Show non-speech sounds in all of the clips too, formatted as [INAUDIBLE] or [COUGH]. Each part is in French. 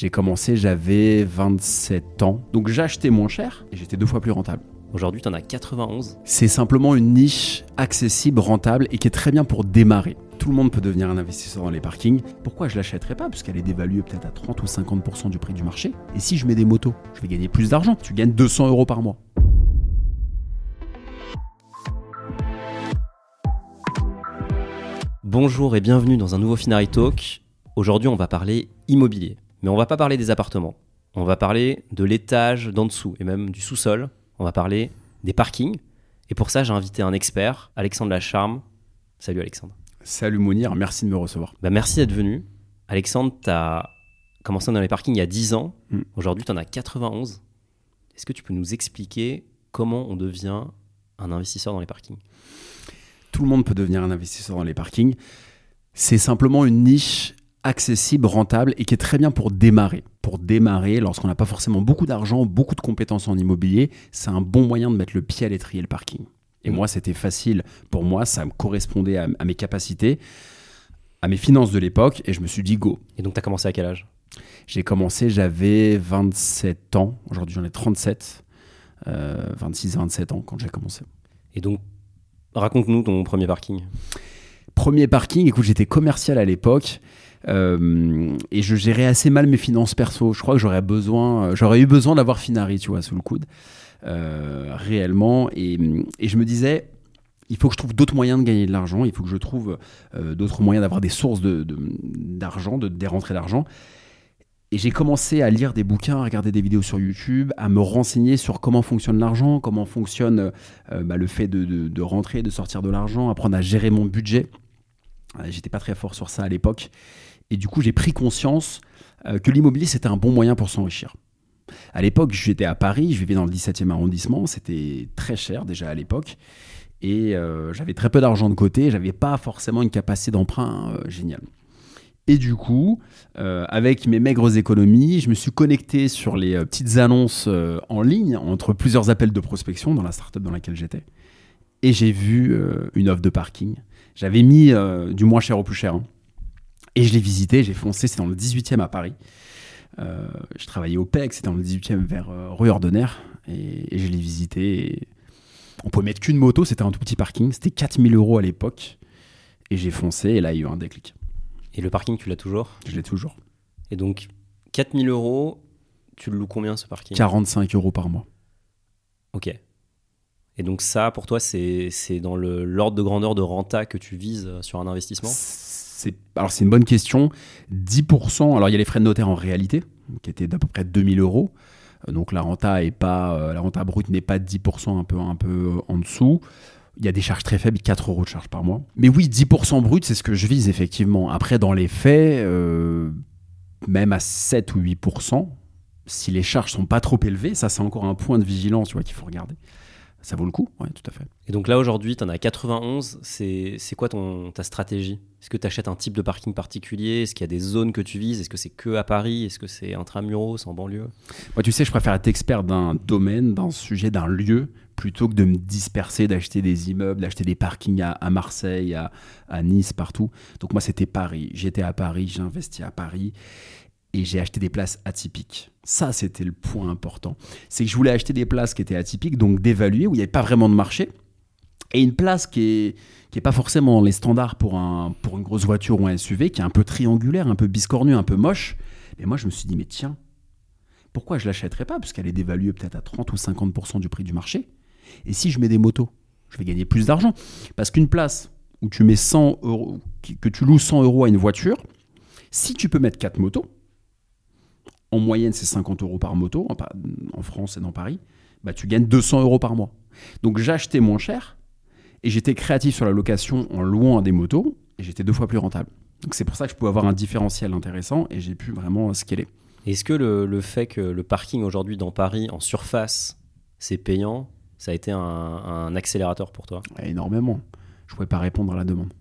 J'ai commencé, j'avais 27 ans. Donc acheté moins cher et j'étais deux fois plus rentable. Aujourd'hui, tu en as 91. C'est simplement une niche accessible, rentable et qui est très bien pour démarrer. Tout le monde peut devenir un investisseur dans les parkings. Pourquoi je l'achèterais pas? Puisqu'elle est dévaluée peut-être à 30 ou 50% du prix du marché. Et si je mets des motos, je vais gagner plus d'argent. Tu gagnes 200 euros par mois. Bonjour et bienvenue dans un nouveau Finari Talk. Aujourd'hui, on va parler immobilier. Mais on va pas parler des appartements. On va parler de l'étage d'en dessous et même du sous-sol. On va parler des parkings. Et pour ça, j'ai invité un expert, Alexandre Lacharme. Salut Alexandre. Salut Mounir, merci de me recevoir. Bah, merci d'être venu. Alexandre, tu as commencé dans les parkings il y a 10 ans. Mm. Aujourd'hui, tu en as 91. Est-ce que tu peux nous expliquer comment on devient un investisseur dans les parkings? Tout le monde peut devenir un investisseur dans les parkings. C'est simplement une niche accessible, rentable et qui est très bien pour démarrer. Pour démarrer, lorsqu'on n'a pas forcément beaucoup d'argent, beaucoup de compétences en immobilier, c'est un bon moyen de mettre le pied à l'étrier le parking. Et Mm. moi, c'était facile pour moi, ça me correspondait à, à mes capacités, à mes finances de l'époque, et je me suis dit go. Et donc, tu as commencé à quel âge? J'ai commencé, j'avais 27 ans, aujourd'hui j'en ai 37, euh, 26-27 ans quand j'ai commencé. Et donc, raconte-nous ton premier parking. Premier parking, écoute, j'étais commercial à l'époque. Euh, et je gérais assez mal mes finances perso. Je crois que j'aurais besoin, j'aurais eu besoin d'avoir Finari, tu vois, sous le coude, euh, réellement. Et, je me disais, il faut que je trouve d'autres moyens de gagner de l'argent. Il faut que je trouve euh, d'autres moyens d'avoir des sources de, de- d'argent, de, des rentrées d'argent. Et j'ai commencé à lire des bouquins, à regarder des vidéos sur YouTube, à me renseigner sur comment fonctionne l'argent, comment fonctionne bah, le fait de, de- de rentrer, de sortir de l'argent, apprendre à gérer mon budget. J'étais pas très fort sur ça à l'époque. Et du coup, j'ai pris conscience euh, que l'immobilier, c'était un bon moyen pour s'enrichir. À l'époque, j'étais à Paris, je vivais dans le 17e arrondissement, c'était très cher déjà à l'époque. Et euh, j'avais très peu d'argent de côté, j'avais pas forcément une capacité d'emprunt euh, géniale. Et du coup, avec mes maigres économies, je me suis connecté sur les petites annonces en ligne entre plusieurs appels de prospection dans la startup dans laquelle j'étais. Et j'ai vu une offre de parking. J'avais mis du moins cher au plus cher. hein. Et je l'ai visité, j'ai foncé, c'est dans le 18e à Paris. Euh, je travaillais au PEC, c'était dans le 18e vers euh, rue Ordener. Et, et je l'ai visité. et On pouvait mettre qu'une moto, c'était un tout petit parking. C'était 4000 euros à l'époque. Et j'ai foncé, et là, il y a eu un déclic. Et le parking, tu l'as toujours? Je l'ai toujours. Et donc, 4000 euros, tu le loues combien ce parking? 45 euros par mois. Ok. Et donc, ça, pour toi, c'est dans l'ordre de grandeur de renta que tu vises euh, sur un investissement? C'est alors c'est une bonne question. 10%. Alors il y a les frais de notaire en réalité qui étaient d'à peu près 2000 euros. Euh, Donc la renta est euh, brute n'est pas de 10% un peu un peu euh, en dessous. Il y a des charges très faibles, 4 euros de charges par mois. Mais oui, 10% brut, c'est ce que je vise effectivement. Après, dans les faits, même à 7 ou 8%, si les charges sont pas trop élevées, ça c'est encore un point de vigilance qu'il faut regarder. Ça vaut le coup, oui, tout à fait. Et donc là, aujourd'hui, tu en as 91. C'est c'est quoi ton, ta stratégie? Est-ce que tu achètes un type de parking particulier? Est-ce qu'il y a des zones que tu vises? Est-ce que c'est que à Paris? Est-ce que c'est intramuros, en banlieue? Moi, tu sais, je préfère être expert d'un domaine, d'un sujet, d'un lieu, plutôt que de me disperser, d'acheter des immeubles, d'acheter des parkings à, à Marseille, à, à Nice, partout. Donc moi, c'était Paris. J'étais à Paris, j'ai investi à Paris et j'ai acheté des places atypiques. Ça, c'était le point important. C'est que je voulais acheter des places qui étaient atypiques, donc d'évaluer, où il n'y avait pas vraiment de marché. Et une place qui est, qui est pas forcément les standards pour, un, pour une grosse voiture ou un SUV, qui est un peu triangulaire, un peu biscornu, un peu moche. Et moi, je me suis dit, mais tiens, pourquoi je l'achèterais pas? Parce qu'elle est dévaluée peut-être à 30 ou 50% du prix du marché. Et si je mets des motos, je vais gagner plus d'argent. Parce qu'une place où tu mets 100 euros, que tu loues 100 euros à une voiture, si tu peux mettre 4 motos, en moyenne c'est 50 euros par moto, en, France et dans Paris, bah, tu gagnes 200 euros par mois. Donc acheté moins cher et j'étais créatif sur la location en louant des motos et j'étais deux fois plus rentable. Donc c'est pour ça que je pouvais avoir un différentiel intéressant et j'ai pu vraiment scaler. Est-ce que le, le fait que le parking aujourd'hui dans Paris, en surface, c'est payant, ça a été un, un accélérateur pour toi? Énormément. Je pouvais pas répondre à la demande.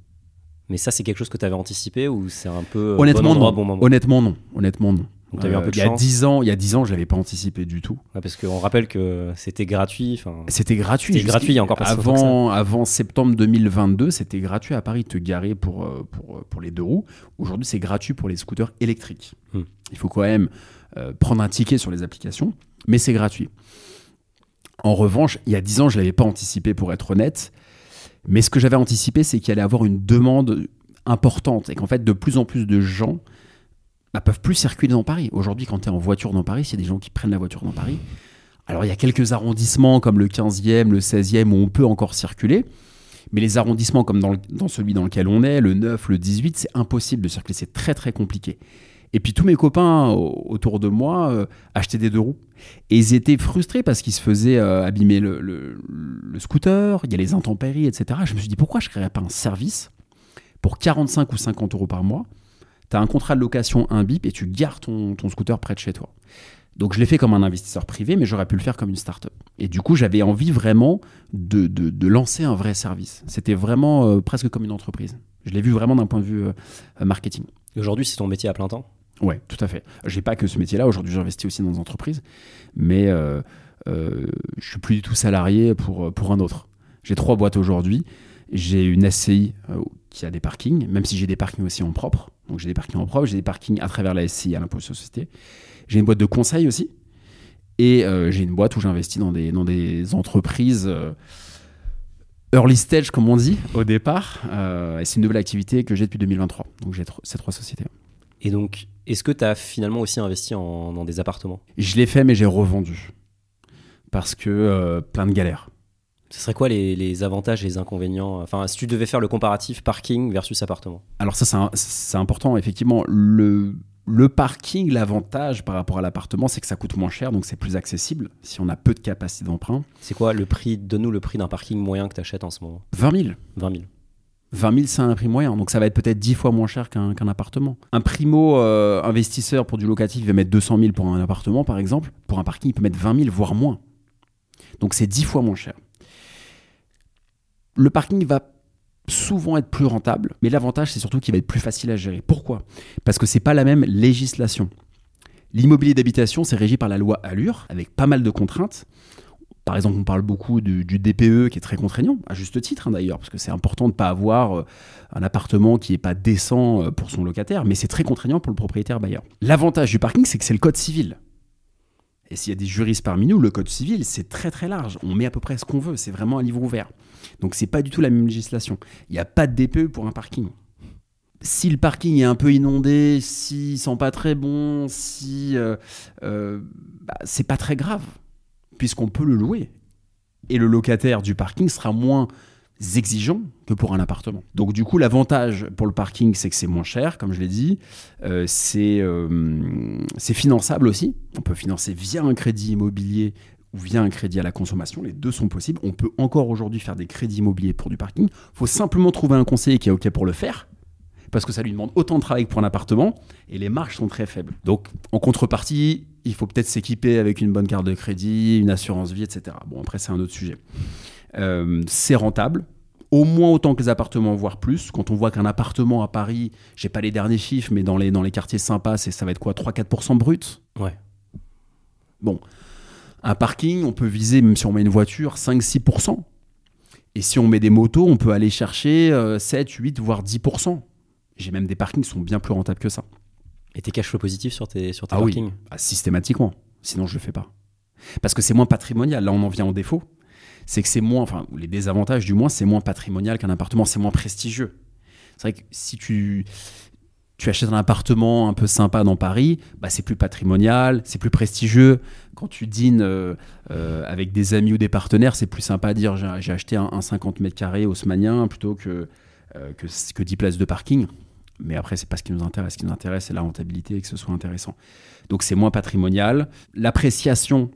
Mais ça, c'est quelque chose que tu avais anticipé ou c'est un peu euh, Honnêtement, bon endroit, non. bon moment? Honnêtement, non. Honnêtement, non. Donc, t'as eu un Euh, peu de il y a chance. 10 ans, il y a 10 ans, je l'avais pas anticipé du tout. Ouais, parce qu'on rappelle que c'était gratuit. C'était gratuit. C'était gratuit il y a encore avant, avant septembre 2022, c'était gratuit à Paris de te garer pour, euh, pour, euh, pour les deux roues. Aujourd'hui, c'est gratuit pour les scooters électriques. Hmm. Il faut quand même euh, prendre un ticket sur les applications, mais c'est gratuit. En revanche, il y a 10 ans, je ne l'avais pas anticipé pour être honnête. Mais ce que j'avais anticipé, c'est qu'il allait avoir une demande importante et qu'en fait, de plus en plus de gens bah, peuvent plus circuler dans Paris. Aujourd'hui, quand tu es en voiture dans Paris, s'il y a des gens qui prennent la voiture dans Paris, alors il y a quelques arrondissements comme le 15e, le 16e où on peut encore circuler. Mais les arrondissements comme dans, celui dans lequel on est, le 9, le 18, c'est impossible de circuler. C'est très très compliqué. Et puis tous mes copains au- autour de moi euh, achetaient des deux roues. Et ils étaient frustrés parce qu'ils se faisaient euh, abîmer le, le- le scooter, il y a les intempéries, etc. Je me suis dit pourquoi je ne créerais pas un service pour 45 ou 50 euros par mois Tu as un contrat de location, un bip, et tu gares ton, ton scooter près de chez toi. Donc je l'ai fait comme un investisseur privé, mais j'aurais pu le faire comme une start-up. Et du coup, j'avais envie vraiment de, de- de lancer un vrai service. C'était vraiment euh, presque comme une entreprise. Je l'ai vu vraiment d'un point de vue euh, marketing. Et Aujourd'hui, c'est ton métier à plein temps? Ouais, tout à fait. J'ai pas que ce métier-là. Aujourd'hui, j'investis aussi dans des entreprises, mais euh, euh, je suis plus du tout salarié pour, pour un autre. J'ai trois boîtes aujourd'hui. J'ai une SCI qui a des parkings, même si j'ai des parkings aussi en propre. Donc j'ai des parkings en propre, j'ai des parkings à travers la SCI à l'impôt sur les sociétés. J'ai une boîte de conseil aussi. Et euh, j'ai une boîte où j'investis dans des, dans des entreprises euh, early stage, comme on dit, au départ. Euh, et c'est une nouvelle activité que j'ai depuis 2023. Donc j'ai ces trois sociétés. Et donc, est-ce que tu as finalement aussi investi en- dans des appartements? Je l'ai fait, mais j'ai revendu. Parce que plein de galères. Ce serait quoi les, les avantages et les inconvénients Enfin, si tu devais faire le comparatif parking versus appartement? Alors ça, c'est important, effectivement. Le, le parking, l'avantage par rapport à l'appartement, c'est que ça coûte moins cher, donc c'est plus accessible si on a peu de capacité d'emprunt. C'est quoi le prix Donne-nous le prix d'un parking moyen que tu achètes en ce moment? 20 000. 20 000. 20 000, c'est un prix moyen, donc ça va être peut-être 10 fois moins cher qu'un appartement. Un primo euh, investisseur pour du locatif va mettre 200 000 pour un appartement, par exemple. Pour un parking, il peut mettre 20 000, voire moins. Donc c'est 10 fois moins cher. Le parking va souvent être plus rentable, mais l'avantage, c'est surtout qu'il va être plus facile à gérer. Pourquoi? Parce que c'est pas la même législation. L'immobilier d'habitation, c'est régi par la loi Allure, avec pas mal de contraintes. Par exemple, on parle beaucoup du, du DPE qui est très contraignant, à juste titre hein, d'ailleurs, parce que c'est important de ne pas avoir euh, un appartement qui n'est pas décent euh, pour son locataire, mais c'est très contraignant pour le propriétaire bailleur. L'avantage du parking, c'est que c'est le code civil. Et s'il y a des juristes parmi nous, le code civil, c'est très très large. On met à peu près ce qu'on veut, c'est vraiment un livre ouvert. Donc c'est pas du tout la même législation. Il n'y a pas de DPE pour un parking. Si le parking est un peu inondé, s'il sent pas très bon, si euh, euh, bah, c'est pas très grave, puisqu'on peut le louer. Et le locataire du parking sera moins exigeant que pour un appartement. Donc du coup, l'avantage pour le parking, c'est que c'est moins cher, comme je l'ai dit. Euh, c'est euh, c'est finançable aussi. On peut financer via un crédit immobilier ou via un crédit à la consommation. Les deux sont possibles. On peut encore aujourd'hui faire des crédits immobiliers pour du parking. Il faut simplement trouver un conseiller qui est OK pour le faire. Parce que ça lui demande autant de travail que pour un appartement et les marges sont très faibles. Donc, en contrepartie, il faut peut-être s'équiper avec une bonne carte de crédit, une assurance vie, etc. Bon, après, c'est un autre sujet. Euh, c'est rentable, au moins autant que les appartements, voire plus. Quand on voit qu'un appartement à Paris, j'ai pas les derniers chiffres, mais dans les, dans les quartiers sympas, c'est, ça va être quoi 3-4% brut? Ouais. Bon. Un parking, on peut viser, même si on met une voiture, 5-6%. Et si on met des motos, on peut aller chercher euh, 7, 8, voire 10%. J'ai même des parkings qui sont bien plus rentables que ça. Et tes cash flow positifs sur tes, sur tes Ah oui. parkings? Ah, systématiquement. Sinon, je le fais pas. Parce que c'est moins patrimonial. Là, on en vient au défaut. C'est que c'est moins, enfin, les désavantages du moins, c'est moins patrimonial qu'un appartement, c'est moins prestigieux. C'est vrai que si tu, tu achètes un appartement un peu sympa dans Paris, bah, c'est plus patrimonial, c'est plus prestigieux. Quand tu dînes euh, euh, avec des amis ou des partenaires, c'est plus sympa à dire j'ai acheté un, un 50 mètres carrés haussmanien plutôt que, euh, que, que 10 places de parking. Mais après, c'est pas ce qui nous intéresse. Ce qui nous intéresse, c'est la rentabilité et que ce soit intéressant. Donc, c'est moins patrimonial. L'appréciation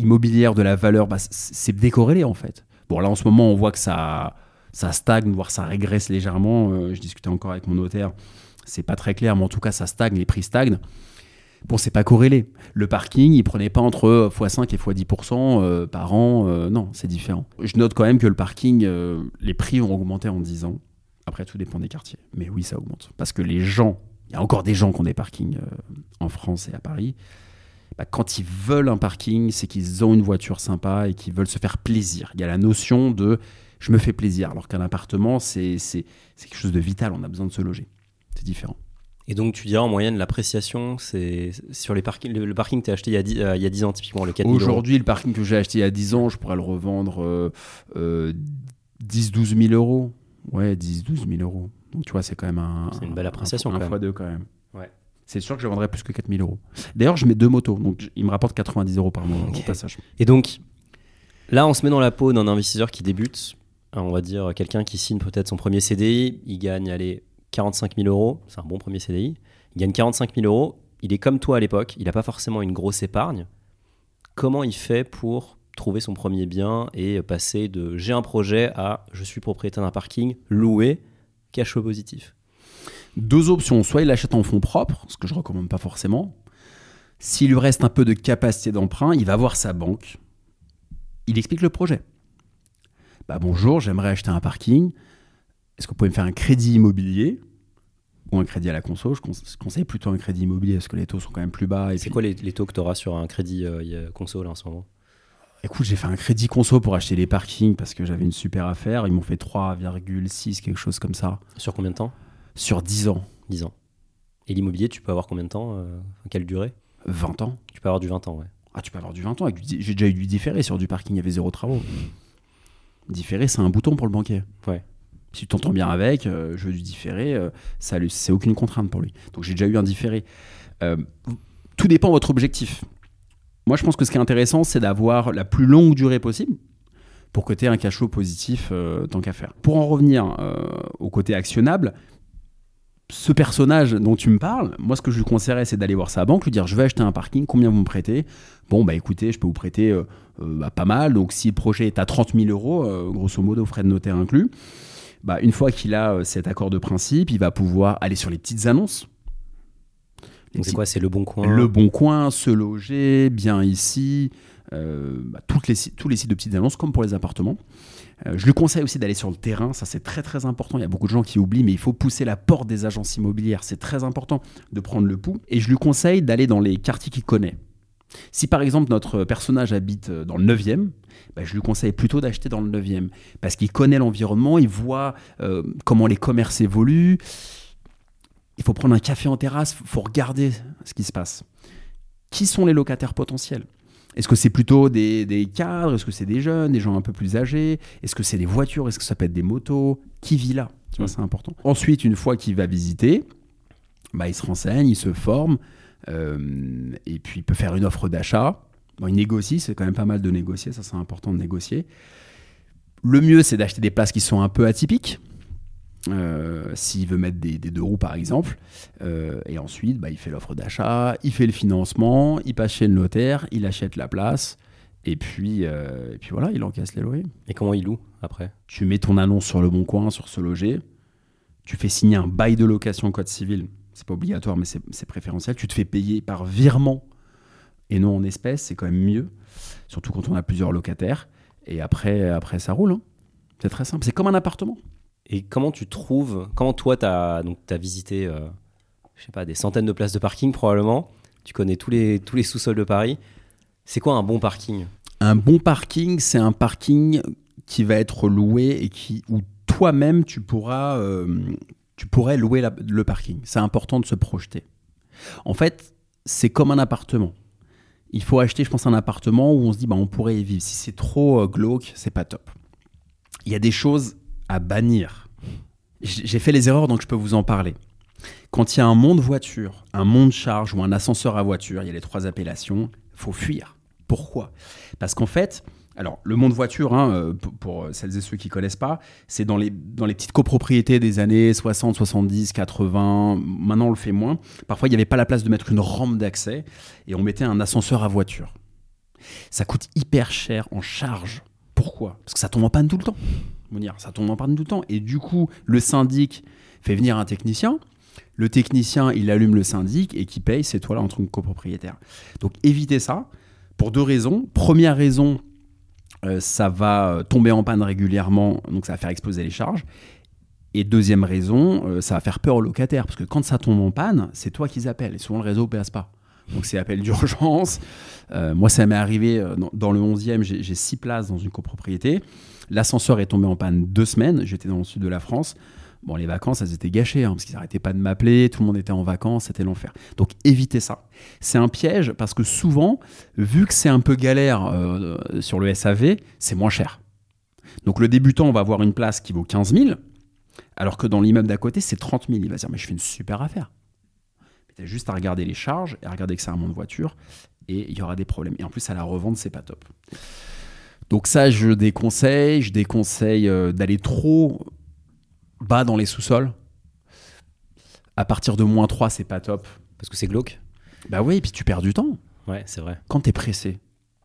immobilière de la valeur, bah, c'est décorrélé en fait. Bon, là, en ce moment, on voit que ça, ça stagne, voire ça régresse légèrement. Euh, je discutais encore avec mon notaire. C'est pas très clair, mais en tout cas, ça stagne, les prix stagnent. Bon, c'est pas corrélé. Le parking, il prenait pas entre x5 et x10% euh, par an. euh, non, c'est différent. Je note quand même que le parking, euh, les prix ont augmenté en 10 ans. Après, tout dépend des quartiers. Mais oui, ça augmente. Parce que les gens il y a encore des gens qui ont des parkings en France et à Paris. Bah, quand ils veulent un parking, c'est qu'ils ont une voiture sympa et qu'ils veulent se faire plaisir. Il y a la notion de je me fais plaisir, alors qu'un appartement, c'est quelque chose de vital, on a besoin de se loger. C'est différent. Et donc, tu dirais en moyenne, l'appréciation, c'est sur les parkings. Le, le parking que tu as acheté il y, a 10, euh, il y a 10 ans, typiquement, le 4000 euros. Aujourd'hui, le parking que j'ai acheté il y a 10 ans, je pourrais le revendre euh, euh, 10-12 000 euros. Ouais, 10-12 000 euros. Donc tu vois, c'est quand même un. C'est une belle appréciation, Un, un même. fois deux quand même. C'est sûr que je vendrais plus que 4 000 euros. D'ailleurs, je mets deux motos, donc il me rapporte 90 euros par mois au passage. Et donc, là, on se met dans la peau d'un investisseur qui débute. On va dire quelqu'un qui signe peut-être son premier CDI. Il gagne, allez, 45 000 euros. C'est un bon premier CDI. Il gagne 45 000 euros. Il est comme toi à l'époque. Il n'a pas forcément une grosse épargne. Comment il fait pour trouver son premier bien et passer de j'ai un projet à je suis propriétaire d'un parking loué, cash flow positif? Deux options. Soit il l'achète en fonds propres, ce que je recommande pas forcément. S'il lui reste un peu de capacité d'emprunt, il va voir sa banque. Il explique le projet. Bah, bonjour, j'aimerais acheter un parking. Est-ce que vous pouvez me faire un crédit immobilier ou un crédit à la conso? Je conse- je conseille plutôt un crédit immobilier parce que les taux sont quand même plus bas. C'est puis- quoi les, les taux que tu auras sur un crédit euh, y a- console en ce moment? Écoute, j'ai fait un crédit conso pour acheter les parkings parce que j'avais une super affaire. Ils m'ont fait 3,6, quelque chose comme ça, Sur combien de temps? Sur 10 ans, 10 ans. Et l'immobilier, tu peux avoir combien de temps euh, Quelle durée? 20 ans. Tu peux avoir du 20 ans, ouais. Ah, tu peux avoir du 20 ans. du J'ai déjà eu du différé sur du parking, il y avait zéro travaux. Différé, c'est un bouton pour le banquier. Ouais. Si tu t'entends bien avec, euh, je veux du différé, euh, ça c'est aucune contrainte pour lui. Donc j'ai déjà eu un différé. Tout dépend de votre objectif. Moi, je pense que ce qui est intéressant, c'est d'avoir la plus longue durée possible pour que tu aies un cash flow positif tant qu'à faire. Pour en revenir au côté actionnable, ce personnage dont tu me parles, moi, ce que je lui conseillerais, c'est d'aller voir sa banque, lui dire Je vais acheter un parking, combien vous me prêtez? Bon, bah écoutez, je peux vous prêter euh, euh, bah, pas mal. Donc, si le projet est à 30 000 euros, euh, grosso modo, frais de notaire inclus, bah, une fois qu'il a euh, cet accord de principe, il va pouvoir aller sur les petites annonces. Les Donc c'est quoi? C'est le bon coin? Le Bon Coin, Se Loger, Bien Ici, bah, toutes les, tous les sites de petites annonces, comme pour les appartements. Euh, je lui conseille aussi d'aller sur le terrain, ça c'est très très important. Il y a beaucoup de gens qui oublient, mais il faut pousser la porte des agences immobilières. C'est très important de prendre le pouls. Et je lui conseille d'aller dans les quartiers qu'il connaît. Si par exemple notre personnage habite euh, dans le 9e, bah, je lui conseille plutôt d'acheter dans le 9e. Parce qu'il connaît l'environnement, il voit euh, comment les commerces évoluent. Il faut prendre un café en terrasse, il faut regarder ce qui se passe. Qui sont les locataires potentiels? Est-ce que c'est plutôt des, des cadres? Est-ce que c'est des jeunes, des gens un peu plus âgés? Est-ce que c'est des voitures? Est-ce que ça peut être des motos? Qui vit là? Tu vois, Mm. c'est important. Ensuite, une fois qu'il va visiter, bah, il se renseigne, il se forme, euh, et puis il peut faire une offre d'achat. Bon, il négocie, c'est quand même pas mal de négocier, ça c'est important de négocier. Le mieux, c'est d'acheter des places qui sont un peu atypiques. Euh, S'il veut mettre des, des deux roues, par exemple. Euh, et ensuite, bah, il fait l'offre d'achat, il fait le financement, il passe chez le notaire, il achète la place. Et puis, euh, et puis voilà, il encaisse les loyers. Et comment il loue après? Tu mets ton annonce sur le bon coin, sur se loger. Tu fais signer un bail de location code civil. C'est pas obligatoire, mais c'est c'est préférentiel. Tu te fais payer par virement et non en espèces. C'est quand même mieux. Surtout quand on a plusieurs locataires. Et après, après ça roule. hein. C'est très simple. C'est comme un appartement. Et comment tu trouves Comment toi, tu as, as visité, euh, je sais pas, des centaines de places de parking probablement Tu connais tous les, tous les sous-sols de Paris. C'est quoi un bon parking? Un bon parking, c'est un parking qui va être loué et qui, où toi-même tu euh, tu pourrais louer le parking. C'est important de se projeter. En fait, c'est comme un appartement. Il faut acheter, je pense, un appartement où on se dit, bah, on pourrait y vivre. Si c'est trop euh, glauque, c'est pas top. Il y a des choses à bannir. J'ai fait les erreurs, donc je peux vous en parler. Quand il y a un monde voiture, un monde charge ou un ascenseur à voiture, il y a les trois appellations, faut fuir. Pourquoi? Parce qu'en fait, alors le monde voiture, hein, euh, pour, pour celles et ceux qui connaissent pas, c'est dans les, dans les petites copropriétés des années 60, 70, 80. Maintenant, on le fait moins. Parfois, il n'y avait pas la place de mettre une rampe d'accès et on mettait un ascenseur à voiture. Ça coûte hyper cher en charge. Pourquoi? Parce que ça tombe en panne tout le temps. Dire, ça tombe en panne tout le temps. Et du coup, le syndic fait venir un technicien. Le technicien, il allume le syndic et qui paye, c'est toi là en tant que copropriétaire. Donc évitez ça pour deux raisons. Première raison, euh, ça va tomber en panne régulièrement, donc ça va faire exploser les charges. Et deuxième raison, euh, ça va faire peur aux locataires, parce que quand ça tombe en panne, c'est toi qu'ils appellent, et souvent le réseau ne passe pas. Donc c'est appel d'urgence. Euh, moi, ça m'est arrivé euh, dans, le 11e, j'ai j'ai six places dans une copropriété. L'ascenseur est tombé en panne deux semaines, j'étais dans le sud de la France. Bon, les vacances, elles étaient gâchées, hein, parce qu'ils n'arrêtaient pas de m'appeler, tout le monde était en vacances, c'était l'enfer. Donc évitez ça. C'est un piège, parce que souvent, vu que c'est un peu galère euh, sur le SAV, c'est moins cher. Donc le débutant, on va avoir une place qui vaut 15 000, alors que dans l'immeuble d'à côté, c'est 30 000. Il va se dire, mais je fais une super affaire. Juste à regarder les charges et à regarder que c'est un monde de voiture, et il y aura des problèmes. Et en plus, à la revente, c'est pas top. Donc ça, je déconseille. Je déconseille euh, d'aller trop bas dans les sous-sols. À partir de moins 3, c'est pas top. Parce que c'est glauque. Bah oui, et puis tu perds du temps Ouais, c'est vrai. quand tu es pressé.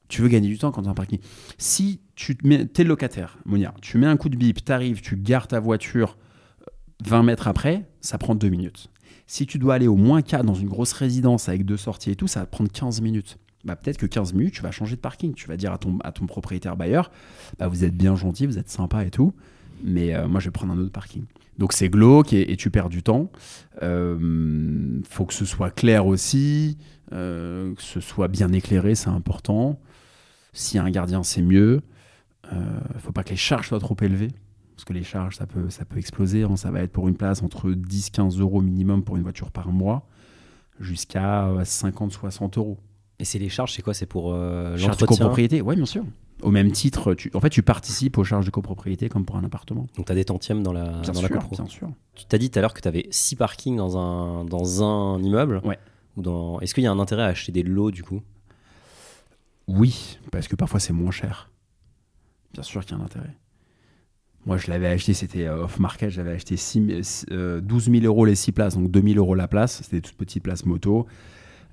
Tu veux gagner du temps quand tu es en parking. Si tu mets, es locataire, Monia, tu mets un coup de bip, tu arrives, tu gares ta voiture euh, 20 mètres après, ça prend 2 minutes. Si tu dois aller au moins 4 dans une grosse résidence avec deux sorties et tout, ça va prendre 15 minutes. Bah, peut-être que 15 minutes, tu vas changer de parking. Tu vas dire à ton, à ton propriétaire bailleur, bah, vous êtes bien gentil, vous êtes sympa et tout, mais euh, moi je vais prendre un autre parking. Donc c'est glauque et, et tu perds du temps. Euh, faut que ce soit clair aussi, euh, que ce soit bien éclairé, c'est important. S'il y a un gardien, c'est mieux. Euh, faut pas que les charges soient trop élevées. Parce que les charges, ça peut, ça peut exploser. hein. Ça va être pour une place entre 10-15 euros minimum pour une voiture par mois, jusqu'à 50-60 euros. Et c'est les charges, c'est quoi? C'est pour euh, Charges de l'entretien? copropriété, oui, bien sûr. Au même titre, tu, en fait, tu participes aux charges de copropriété comme pour un appartement. Donc tu as des tantièmes dans la, Bien dans la sûr, copro. bien sûr. Tu t'as dit tout à l'heure que tu avais 6 parkings dans un, dans un immeuble? Ouais. Ou dans... Est-ce qu'il y a un intérêt à acheter des lots du coup? Oui, parce que parfois c'est moins cher. Bien sûr qu'il y a un intérêt. Moi, je l'avais acheté, c'était euh, off-market, j'avais acheté 6 euh, 12 000 euros les 6 places, donc 2 000 euros la place. C'était des toutes petites places moto.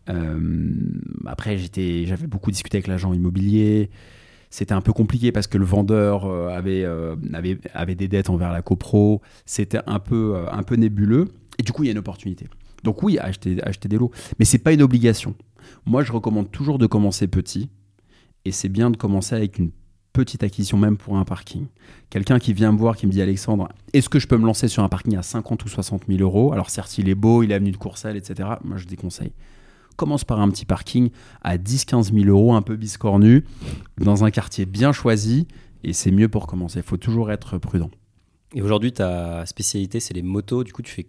Euh, après, j'avais beaucoup discuté avec l'agent immobilier. C'était un peu compliqué parce que le vendeur euh, avait, euh, des dettes envers la copro. C'était un peu, euh, un peu nébuleux. Et du coup, il y a une opportunité. Donc oui, acheter, acheter des lots. Mais c'est pas une obligation. Moi, je recommande toujours de commencer petit. Et c'est bien de commencer avec une petite acquisition, même pour un parking. Quelqu'un qui vient me voir, qui me dit Alexandre, est-ce que je peux me lancer sur un parking à 50 ou 60 000 euros? Alors certes, il est beau, il est avenue de Courcelles, etc. Moi, je déconseille. Commence par un petit parking à 10-15 000 euros, un peu biscornu, dans un quartier bien choisi, et c'est mieux pour commencer. Il faut toujours être prudent. Et aujourd'hui, ta spécialité, c'est les motos. Du coup, tu fais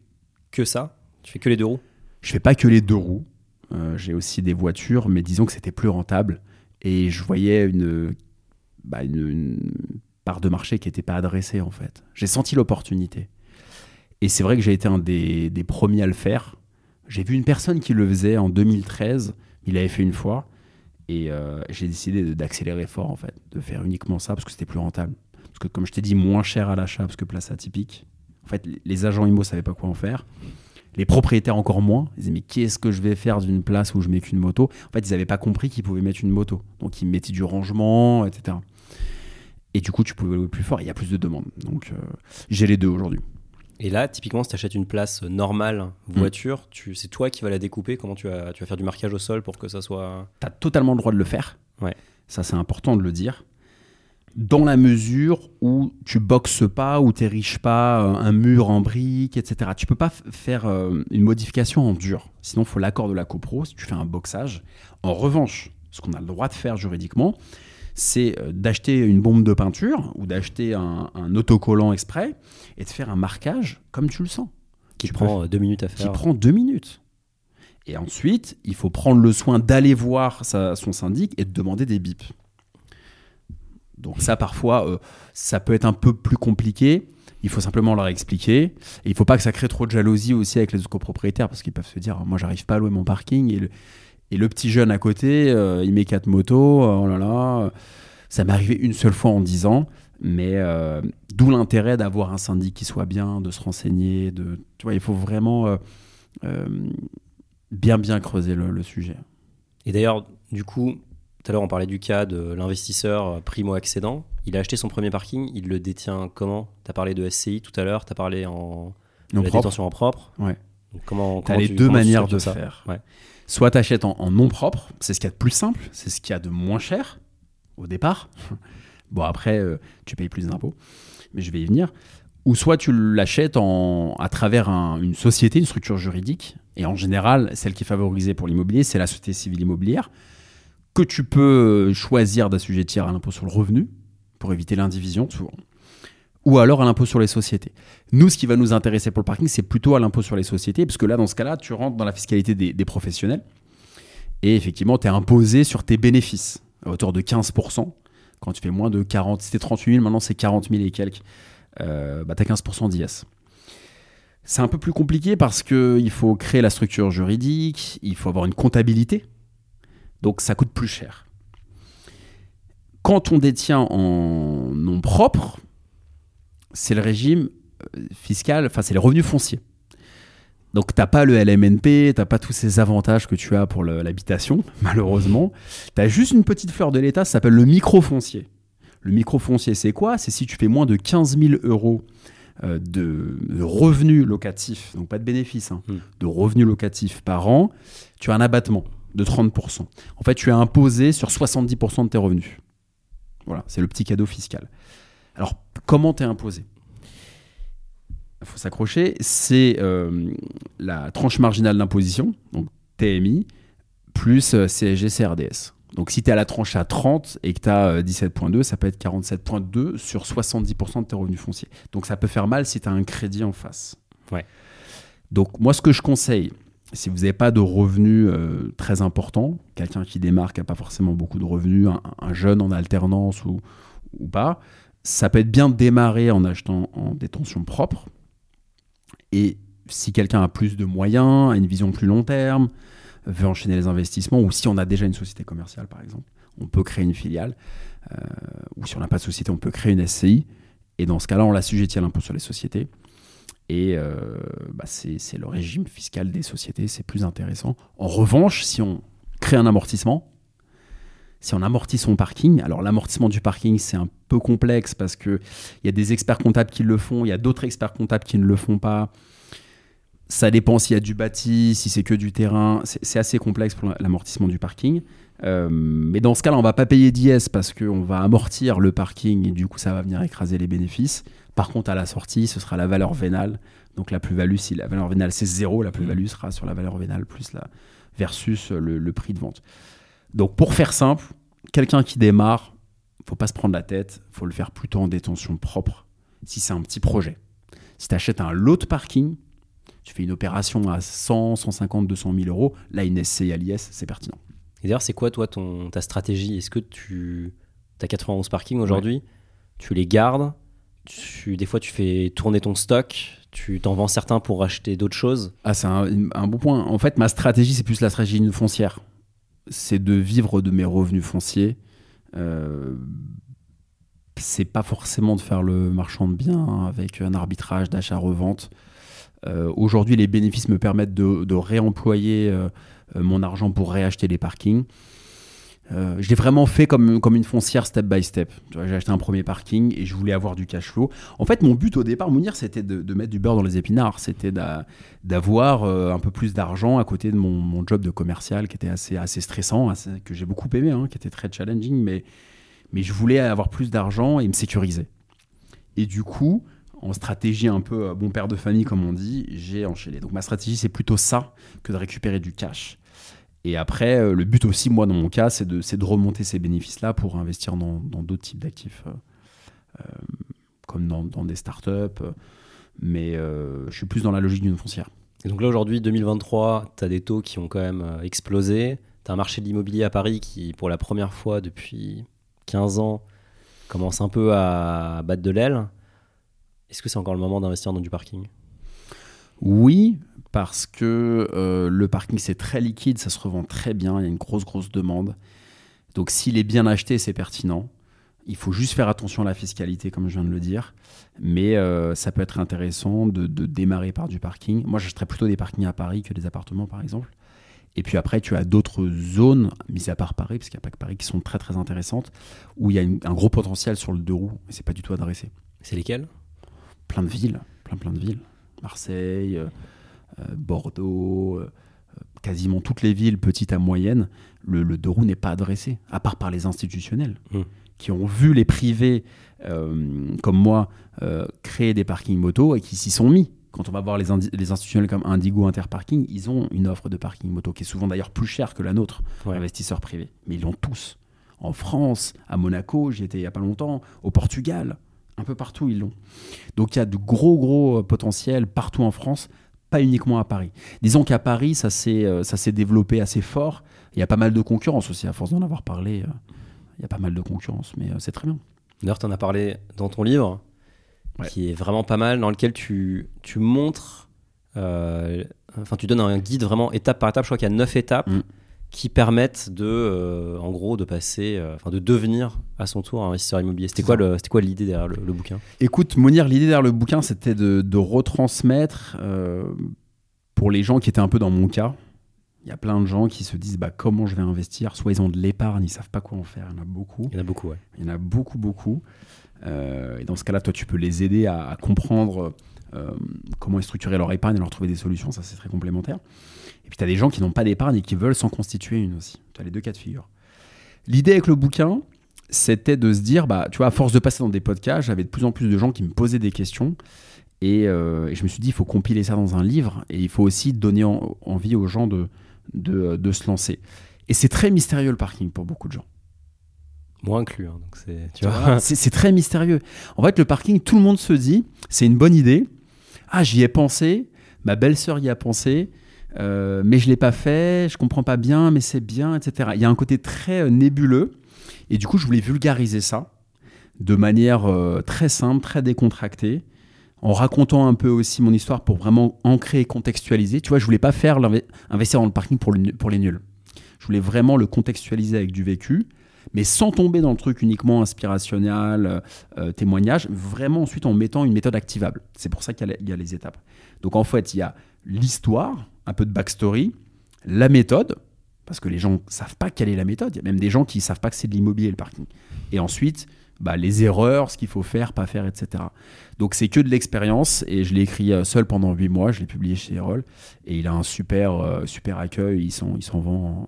que ça? Tu fais que les deux roues? Je fais pas que les deux roues. Euh, J'ai aussi des voitures, mais disons que c'était plus rentable. Et je voyais une, bah, une, part de marché qui n'était pas adressée, en fait. J'ai senti l'opportunité. Et c'est vrai que j'ai été un des, premiers à le faire. J'ai vu une personne qui le faisait en 2013. Il l'avait fait une fois. Et euh, j'ai décidé d'accélérer fort, en fait. De faire uniquement ça parce que c'était plus rentable. Parce que, comme je t'ai dit, moins cher à l'achat parce que place atypique. En fait, les agents IMO ne savaient pas quoi en faire. Les propriétaires encore moins. Ils disaient, mais qu'est-ce que je vais faire d'une place où je mets qu'une moto? En fait, ils n'avaient pas compris qu'ils pouvaient mettre une moto. Donc, ils mettaient du rangement, etc. Et du coup, tu pouvais louer plus fort. et Il y a plus de demandes. Donc, euh, j'ai les deux aujourd'hui. Et là, typiquement, si tu achètes une place normale, voiture, tu, c'est toi qui vas la découper? Comment tu vas, tu vas faire du marquage au sol pour que ça soit. tu as totalement le droit de le faire. Ouais. Ça, c'est important de le dire. Dans la mesure où tu boxes pas, ou tu riches pas euh, un mur en briques, etc. Tu peux pas faire euh, une modification en dur. Sinon, il faut l'accord de la copro si tu fais un boxage. En revanche, ce qu'on a le droit de faire juridiquement, c'est euh, d'acheter une bombe de peinture ou d'acheter un, un autocollant exprès et de faire un marquage comme tu le sens. Qui Tu prend euh, deux minutes à qui faire. prend deux minutes. Et ensuite, il faut prendre le soin d'aller voir sa- son syndic et de demander des bips. Donc ça, parfois, euh, ça peut être un peu plus compliqué. Il faut simplement leur expliquer. Et il ne faut pas que ça crée trop de jalousie aussi avec les copropriétaires parce qu'ils peuvent se dire, moi, j'arrive pas à louer mon parking. Et le, et le petit jeune à côté, euh, il met quatre motos. Oh là là. Ça m'est arrivé une seule fois en dix ans. Mais euh, d'où l'intérêt d'avoir un syndic qui soit bien, de se renseigner. De, tu vois, il faut vraiment euh, euh, bien, bien creuser le, le sujet. Et d'ailleurs, du coup, tout à l'heure, on parlait du cas de l'investisseur euh, primo-accédant. Il a acheté son premier parking. Il le détient comment? Tu as parlé de SCI tout à l'heure. Tu as parlé en de Non la propre. détention en propre. Ouais. Donc, comment, Tu as comment les tu- deux comment manières de faire. Ouais. Soit tu achètes en, en nom propre, c'est ce qu'il y a de plus simple, c'est ce qu'il y a de moins cher au départ. [LAUGHS] bon, après, euh, tu payes plus d'impôts, mais je vais y venir. ou soit tu l'achètes à travers un- une société, une structure juridique. Et en général, celle qui est favorisée pour l'immobilier, c'est la société civile immobilière, que tu peux choisir d'assujettir à l'impôt sur le revenu, pour éviter l'indivision souvent, ou alors à l'impôt sur les sociétés. Nous, ce qui va nous intéresser pour le parking, c'est plutôt à l'impôt sur les sociétés, parce que là, dans ce cas-là, tu rentres dans la fiscalité des, professionnels, et effectivement, tu es imposé sur tes bénéfices, à hauteur de 15%. Quand tu fais moins de 40, c'était 38 000, maintenant c'est 40 000 et quelques, euh, bah, tu as 15% d'IS. C'est un peu plus compliqué parce qu'il faut créer la structure juridique, il faut avoir une comptabilité, donc ça coûte plus cher. Quand on détient en nom propre, c'est le régime euh, fiscal, enfin c'est les revenus fonciers. Donc t'as pas le LMNP, t'as pas tous ces avantages que tu as pour l'habitation, [LAUGHS] malheureusement. Tu as juste une petite fleur de l'État, ça s'appelle le microfoncier. Le microfoncier, c'est quoi? C'est si tu fais moins de 15 000 euros euh, de, de revenus locatifs, donc pas de bénéfices, hein, Mm. de revenus locatifs par an, tu as un abattement de 30%. En fait, tu es imposé sur 70% de tes revenus. Voilà, c'est le petit cadeau fiscal. Alors, comment tu es imposé? Il faut s'accrocher. C'est euh, la tranche marginale d'imposition, donc TMI, plus euh, CSG CRDS. Donc, si tu es à la tranche à 30 et que tu as 17,2, ça peut être 47,2 sur 70% de tes revenus fonciers. Donc, ça peut faire mal si tu as un crédit en face. Ouais. Donc, moi, ce que je conseille, si vous n'avez pas de revenus euh, très importants, quelqu'un qui démarre, qui n'a pas forcément beaucoup de revenus, un, un jeune en alternance ou, ou pas, ça peut être bien de démarrer en achetant en détention propre. Et si quelqu'un a plus de moyens, a une vision plus long terme, veut enchaîner les investissements, ou si on a déjà une société commerciale par exemple, on peut créer une filiale, euh, ou si on n'a pas de société, on peut créer une SCI, et dans ce cas-là, on l'assujettit à l'impôt sur les sociétés. Et euh, bah, c'est le régime fiscal des sociétés, c'est plus intéressant. En revanche, si on crée un amortissement, si on amortit son parking, alors l'amortissement du parking, c'est un peu complexe parce qu'il y a des experts comptables qui le font, il y a d'autres experts comptables qui ne le font pas. Ça dépend s'il y a du bâti, si c'est que du terrain. C'est assez complexe pour l'amortissement du parking. Euh, mais dans ce cas-là, on va pas payer d'IS parce qu'on va amortir le parking et du coup, ça va venir écraser les bénéfices. Par contre, à la sortie, ce sera la valeur vénale. Donc la plus-value, si la valeur vénale c'est zéro, la plus-value sera sur la valeur vénale plus la versus le prix de vente. Donc pour faire simple, quelqu'un qui démarre, faut pas se prendre la tête, faut le faire plutôt en détention propre si c'est un petit projet. Si tu achètes un lot de parking, tu fais une opération à 100, 150, 200 000 euros, là une SCI à l'IS, c'est pertinent. Et d'ailleurs, c'est quoi, toi, ton, ta stratégie? Est-ce que tu as 91 parkings aujourd'hui Tu les gardes tu, Des fois, tu fais tourner ton stock Tu t'en vends certains pour acheter d'autres choses? Ah, c'est un, un bon point. En fait, ma stratégie, c'est plus la stratégie d'une foncière. C'est de vivre de mes revenus fonciers. Euh, c'est pas forcément de faire le marchand de biens hein, avec un arbitrage d'achat-revente. Euh, Aujourd'hui, les bénéfices me permettent de, réemployer euh, mon argent pour réacheter les parkings. Euh, je l'ai vraiment fait comme, une foncière step by step. J'ai acheté un premier parking et je voulais avoir du cash flow. En fait, mon but au départ, Mounir, c'était de, mettre du beurre dans les épinards. C'était d'a- d'avoir euh, un peu plus d'argent à côté de mon, job de commercial qui était assez, stressant, que j'ai beaucoup aimé, hein, qui était très challenging, mais, mais je voulais avoir plus d'argent et me sécuriser. Et du coup, en stratégie un peu euh, bon père de famille, comme on dit, j'ai enchaîné. Donc ma stratégie, c'est plutôt ça que de récupérer du cash. Et après, euh, le but aussi, moi, dans mon cas, c'est de, remonter ces bénéfices-là pour investir dans d'autres types d'actifs, euh, euh, comme dans, des startups. Mais je suis plus dans la logique d'une foncière. Et donc là, aujourd'hui, 2023, tu as des taux qui ont quand même explosé. Tu as un marché de l'immobilier à Paris qui, pour la première fois depuis 15 ans, commence un peu à battre de l'aile. Est-ce que c'est encore le moment d'investir dans du parking? Oui, parce que euh, le parking, c'est très liquide, ça se revend très bien, il y a une grosse, grosse demande. Donc s'il est bien acheté, c'est pertinent. Il faut juste faire attention à la fiscalité, comme je viens de le dire. Mais euh, ça peut être intéressant de, de démarrer par du parking. Moi, j'achèterais plutôt des parkings à Paris que des appartements, par exemple. Et puis après, tu as d'autres zones, mis à part Paris, parce qu'il n'y a pas que Paris, qui sont très, très intéressantes, où il y a une- un gros potentiel sur le deux roues, mais c'est pas du tout adressé C'est lesquels plein de villes, plein plein de villes. Marseille, euh, euh, Bordeaux, euh, quasiment toutes les villes, petites à moyennes, le, le deux roues n'est pas adressé, à part par les institutionnels, Mm. qui ont vu les privés, euh, comme moi, euh, créer des parkings moto et qui s'y sont mis. Quand on va voir les institutionnels comme Indigo Interparking, ils ont une offre de parking moto qui est souvent d'ailleurs plus chère que la nôtre, Ouais. investisseurs privés. Mais ils l'ont tous. En France, à Monaco, j'y étais il n'y a pas longtemps, au Portugal, un peu partout ils l'ont. Donc il y a de gros gros euh, potentiels partout en France, pas uniquement à Paris. Disons qu'à Paris, ça s'est euh, ça s'est développé assez fort. Il y a pas mal de concurrence aussi, à force d'en avoir parlé. euh, Il y a pas mal de concurrence, mais c'est très bien. D'ailleurs, tu en as parlé dans ton livre, Ouais. qui est vraiment pas mal, dans lequel tu, tu montres, euh, enfin, tu donnes un guide vraiment étape par étape. Je crois qu'il y a neuf étapes Mm. Qui permettent de, euh, en gros, de passer, euh, enfin, de devenir à son tour investisseur immobilier. C'était quoi, le, c'était quoi l'idée derrière le, le bouquin? Écoute, Monir, l'idée derrière le bouquin, c'était de, de retransmettre euh, pour les gens qui étaient un peu dans mon cas. Il y a plein de gens qui se disent bah, comment je vais investir? Soit ils ont de l'épargne, ils savent pas quoi en faire. Il y en a beaucoup. Il y en a beaucoup, ouais. Il y en a beaucoup, beaucoup. Et dans ce cas-là, toi, tu peux les aider à, à comprendre comment structurer leur épargne et leur trouver des solutions. Ça, c'est très complémentaire. Puis, tu as des gens qui n'ont pas d'épargne et qui veulent s'en constituer une aussi. Tu as les deux cas de figure. L'idée avec le bouquin, c'était de se dire, bah, tu vois, à force de passer dans des podcasts, j'avais de plus en plus de gens qui me posaient des questions. Et, euh, et je me suis dit, il faut compiler ça dans un livre et il faut aussi donner en- envie aux gens de, de, de se lancer. Et c'est très mystérieux le parking pour beaucoup de gens. Moi inclus, hein, donc c'est, tu vois. c'est très mystérieux. En fait, le parking, tout le monde se dit, c'est une bonne idée. Ah, j'y ai pensé. Ma belle-sœur y a pensé. Euh, mais je l'ai pas fait. Je comprends pas bien, mais c'est bien, etc. Il y a un côté très euh, nébuleux. Et du coup, je voulais vulgariser ça de manière euh, très simple, très décontractée, en racontant un peu aussi mon histoire pour vraiment ancrer et contextualiser. Tu vois, je voulais pas faire investir dans le parking pour, les nuls. Je voulais vraiment le contextualiser avec du vécu mais sans tomber dans le truc uniquement inspirationnel, témoignage, vraiment ensuite en mettant une méthode activable. C'est pour ça qu'il y a les étapes. Donc en fait, il y a l'histoire, un peu de backstory, la méthode, parce que les gens savent pas quelle est la méthode. Il y a même des gens qui savent pas que c'est de l'immobilier le parking. Et ensuite, bah, les erreurs, ce qu'il faut faire, pas faire, etc. Donc c'est que de l'expérience et je l'ai écrit euh, seul pendant 8 mois. Je l'ai publié chez Erol et il a un super, euh, super accueil. Ils s'en vend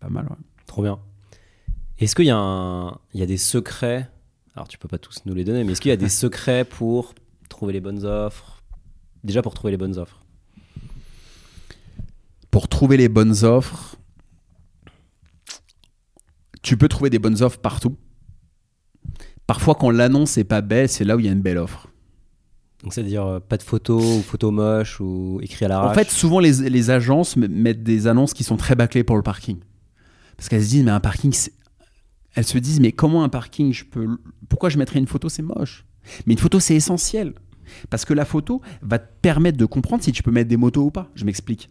pas mal. Trop bien. Est-ce qu'il y, a un- il y a des secrets Alors, tu peux pas tous nous les donner, mais est-ce qu'il y a des secrets pour trouver les bonnes offres? Déjà pour trouver les bonnes offres. Pour trouver les bonnes offres, tu peux trouver des bonnes offres partout. Parfois, quand l'annonce est pas belle, c'est là où il y a une belle offre. Donc, c'est-à-dire euh, pas de photos ou photos moches ou écrit à l'arrache. En fait, souvent, les, les agences mettent des annonces qui sont très bâclées pour le parking. Parce qu'elles se disent, mais un parking, c'est- elles se disent, mais comment un parking, je peux. Pourquoi je mettrais une photo C'est moche? Mais une photo, c'est essentiel. Parce que la photo va te permettre de comprendre si tu peux mettre des motos ou pas. Je m'explique.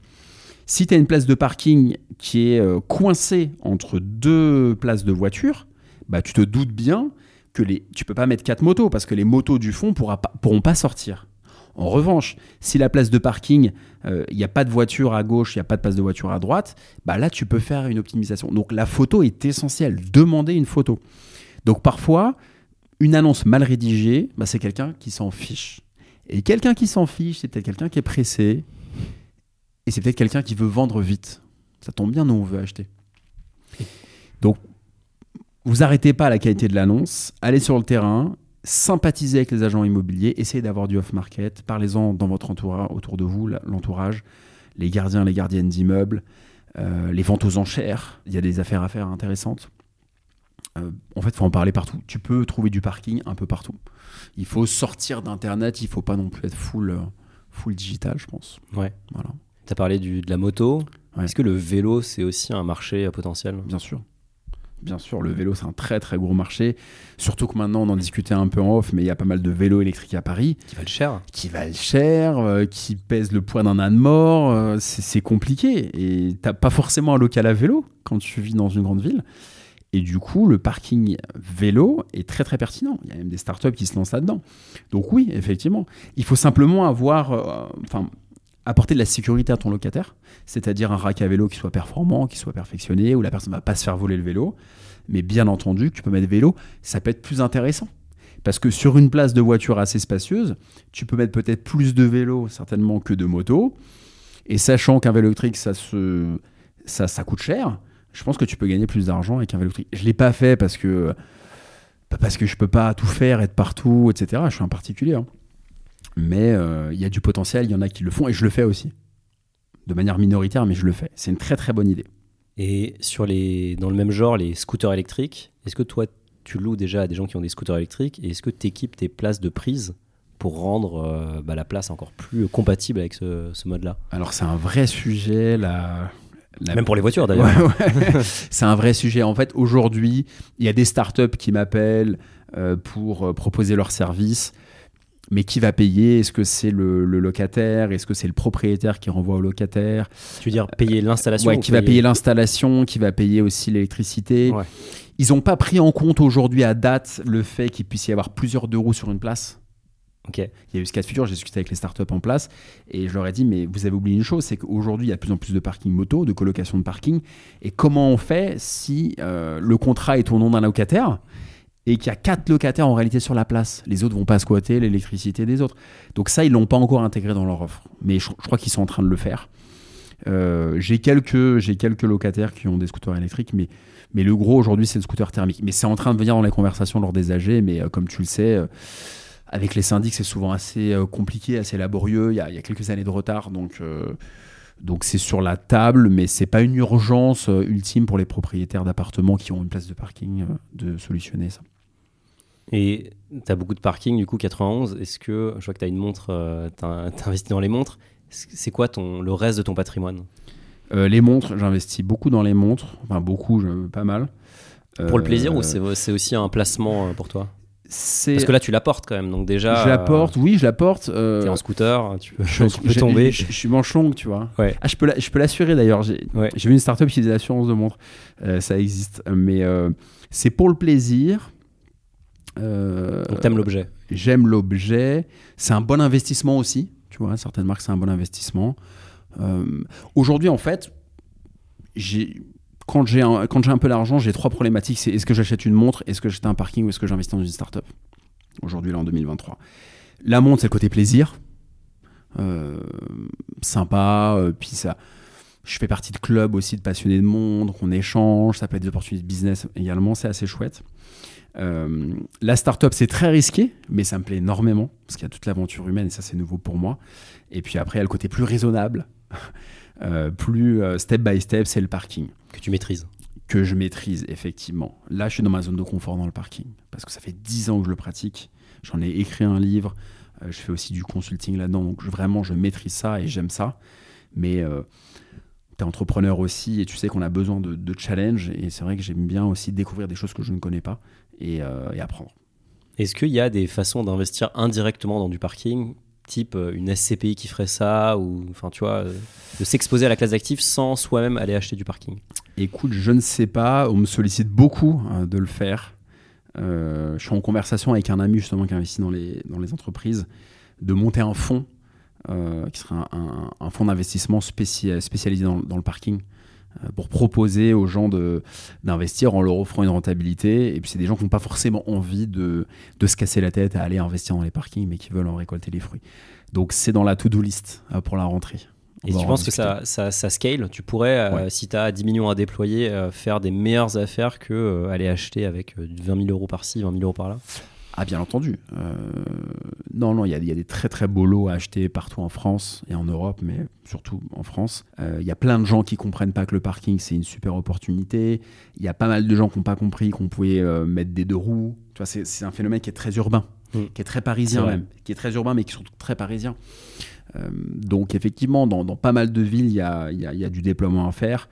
Si tu as une place de parking qui est euh, coincée entre deux places de voiture, bah, tu te doutes bien que les, tu peux pas mettre quatre motos parce que les motos du fond pas- pourront pas sortir. En revanche, si la place de parking, il n'y a pas de voiture à gauche, il n'y a pas de place de voiture à droite, bah là, tu peux faire une optimisation. Donc la photo est essentielle. Demandez une photo. Donc parfois, une annonce mal rédigée, bah, c'est quelqu'un qui s'en fiche. Et quelqu'un qui s'en fiche, c'est peut-être quelqu'un qui est pressé. Et c'est peut-être quelqu'un qui veut vendre vite. Ça tombe bien, nous, on veut acheter. Donc, vous arrêtez pas à la qualité de l'annonce, allez sur le terrain, sympathisez avec les agents immobiliers, essayez d'avoir du off-market, parlez-en dans votre entourage, autour de vous, l'entourage, les gardiens, les gardiennes d'immeubles, euh, les ventes aux enchères, il y a des affaires à faire intéressantes. Euh, en fait, il faut en parler partout. Tu peux trouver du parking un peu partout. Il faut sortir d'Internet, il faut pas non plus être full, euh, full digital, je pense. Ouais. Voilà, Tu as parlé du- de la moto. Ouais. Est-ce que le vélo, c'est aussi un marché euh, potentiel? Bien sûr. Bien sûr, le vélo, c'est un très très gros marché. Surtout que maintenant, on en discutait un peu en off, mais il y a pas mal de vélos électriques à Paris Qui valent cher qui valent cher, euh, qui pèsent le poids d'un âne mort. euh, c'est c'est compliqué. Et t'as pas forcément un local à vélo quand tu vis dans une grande ville. Et du coup, le parking vélo est très très pertinent. Il y a même des startups qui se lancent là-dedans. Donc oui, effectivement, il faut simplement avoir, euh, enfin, apporter de la sécurité à ton locataire, c'est-à-dire un rack à vélo qui soit performant, qui soit perfectionné, où la personne ne va pas se faire voler le vélo. Mais bien entendu, tu peux mettre vélo, ça peut être plus intéressant. Parce que sur une place de voiture assez spacieuse, tu peux mettre peut-être plus de vélos certainement que de motos. Et sachant qu'un vélo électrique, ça, se, ça, ça coûte cher, je pense que tu peux gagner plus d'argent avec un vélo électrique. Je l'ai pas fait parce que parce que je peux pas tout faire, être partout, etc. Je suis un particulier. hein. Mais euh, il y a du potentiel, il y en a qui le font, et je le fais aussi. De manière minoritaire, mais je le fais. C'est une très très bonne idée. Et sur les, dans le même genre, les scooters électriques, est-ce que toi, tu loues déjà à des gens qui ont des scooters électriques et est-ce que tu équipes tes places de prise pour rendre euh, bah, la place encore plus compatible avec ce, ce mode-là? Alors c'est un vrai sujet, la, la- Même pour les voitures d'ailleurs. Ouais, ouais. [LAUGHS] c'est un vrai sujet. En fait, aujourd'hui, il y a des startups qui m'appellent euh, pour euh, proposer leurs services. Mais qui va payer? Est-ce que c'est le, le locataire? Est-ce que c'est le propriétaire qui renvoie au locataire? Tu veux dire payer l'installation Ouais, ou qui va payer l'installation, qui va payer aussi l'électricité? Ouais. Ils n'ont pas pris en compte aujourd'hui à date le fait qu'il puisse y avoir plusieurs deux roues sur une place. Ok. Il y a eu ce cas de figure, j'ai discuté avec les startups en place et je leur ai dit, mais vous avez oublié une chose, c'est qu'aujourd'hui, il y a de plus en plus de parking moto, de colocation de parking. Et comment on fait si euh, le contrat est au nom d'un locataire? Et qu'il y a quatre locataires en réalité sur la place Les autres vont pas squatter l'électricité des autres. Donc ça, ils l'ont pas encore intégré dans leur offre. Mais je, crois qu'ils sont en train de le faire. Euh, j'ai quelques, j'ai quelques locataires qui ont des scooters électriques, mais, mais le gros aujourd'hui, c'est le scooter thermique. Mais c'est en train de venir dans les conversations lors des AG, mais euh, comme tu le sais, euh, avec les syndics, c'est souvent assez compliqué, assez laborieux. Il y, y a quelques années de retard, donc donc c'est sur la table, mais c'est pas une urgence euh, ultime pour les propriétaires d'appartements qui ont une place de parking euh, de solutionner ça. Et tu as beaucoup de parking, du coup, 91. Est-ce que, je vois que tu as une montre, tu as, investi dans les montres. C'est quoi ton, le reste de ton patrimoine? Euh, les montres, j'investis beaucoup dans les montres, enfin beaucoup, pas mal. Pour le Euh, plaisir ou c'est aussi un placement euh, pour toi? Parce que là, tu la portes quand même, donc déjà. je la porte, oui, je la porte. euh, Tu es en scooter, tu peux, je, [LAUGHS] tu peux je- tomber. Je, je suis manche longue, tu vois. Ouais. Ah, je peux la- je peux l'assurer d'ailleurs. J'ai Ouais. j'ai vu une startup qui faisait l'assurance de montre. Euh, ça existe, mais euh, c'est pour le plaisir. Euh, Donc t'aimes l'objet. J'aime l'objet. C'est un bon investissement aussi. Tu vois, certaines marques, c'est un bon investissement. Aujourd'hui, en fait, j'ai quand j'ai un, quand j'ai un peu d'argent, j'ai trois problématiques. C'est est-ce que j'achète une montre, est-ce que j'achète un parking? Ou est-ce que j'investis dans une startup? Aujourd'hui, là, en 2023. La montre, c'est le côté plaisir. Euh, sympa. euh, puis ça, je fais partie de clubs aussi de passionnés de montres. On échange. Ça peut être des opportunités de business également. C'est assez chouette. Euh, la startup, c'est très risqué, mais ça me plaît énormément parce qu'il y a toute l'aventure humaine et ça, c'est nouveau pour moi. Et puis après, il y a le côté plus raisonnable, plus euh, step by step, c'est le parking Que tu maîtrises. que je maîtrise effectivement. Là, je suis dans ma zone de confort dans le parking parce que ça fait 10 ans que je le pratique. J'en ai écrit un livre. euh, je fais aussi du consulting là-dedans. Donc je- vraiment, je maîtrise ça et j'aime ça. Mais tu es entrepreneur aussi et tu sais qu'on a besoin de, de challenge. Et c'est vrai que j'aime bien aussi découvrir des choses que je ne connais pas et, euh, et apprendre. Est-ce qu'il y a des façons d'investir indirectement dans du parking type euh, une SCPI qui ferait ça ou enfin tu vois euh, de s'exposer à la classe d'actifs sans soi-même aller acheter du parking Écoute, je ne sais pas. On me sollicite beaucoup euh, de le faire. Je suis en conversation avec un ami justement qui investit dans les, dans les entreprises de monter un fonds qui serait un, fonds d'investissement spéci- spécialisé dans, dans le parking pour proposer aux gens d'investir en leur offrant une rentabilité. Et puis c'est des gens qui n'ont pas forcément envie de, de se casser la tête à aller investir dans les parkings, mais qui veulent en récolter les fruits. Donc c'est dans la to-do list euh, pour la rentrée. On Et tu en penses que ça, ça, ça scale? Tu pourrais, euh, si tu as 10 millions à déployer, euh, faire des meilleures affaires que euh, aller acheter avec euh, 20 000 euros par-ci, 20 000 euros par-là? Ah, bien entendu. Euh, non, non, il y, a- il y a des très très beaux lots à acheter partout en France et en Europe, mais surtout en France. Euh, Il y a plein de gens qui comprennent pas que le parking c'est une super opportunité. Il y a pas mal de gens qui n'ont pas compris qu'on pouvait euh, mettre des deux roues. Tu vois, c'est un phénomène qui est très urbain, Mm. qui est très parisien même, qui est très urbain mais qui surtout très parisien. Euh, donc effectivement, dans, dans pas mal de villes, il y a, y a du déploiement à faire.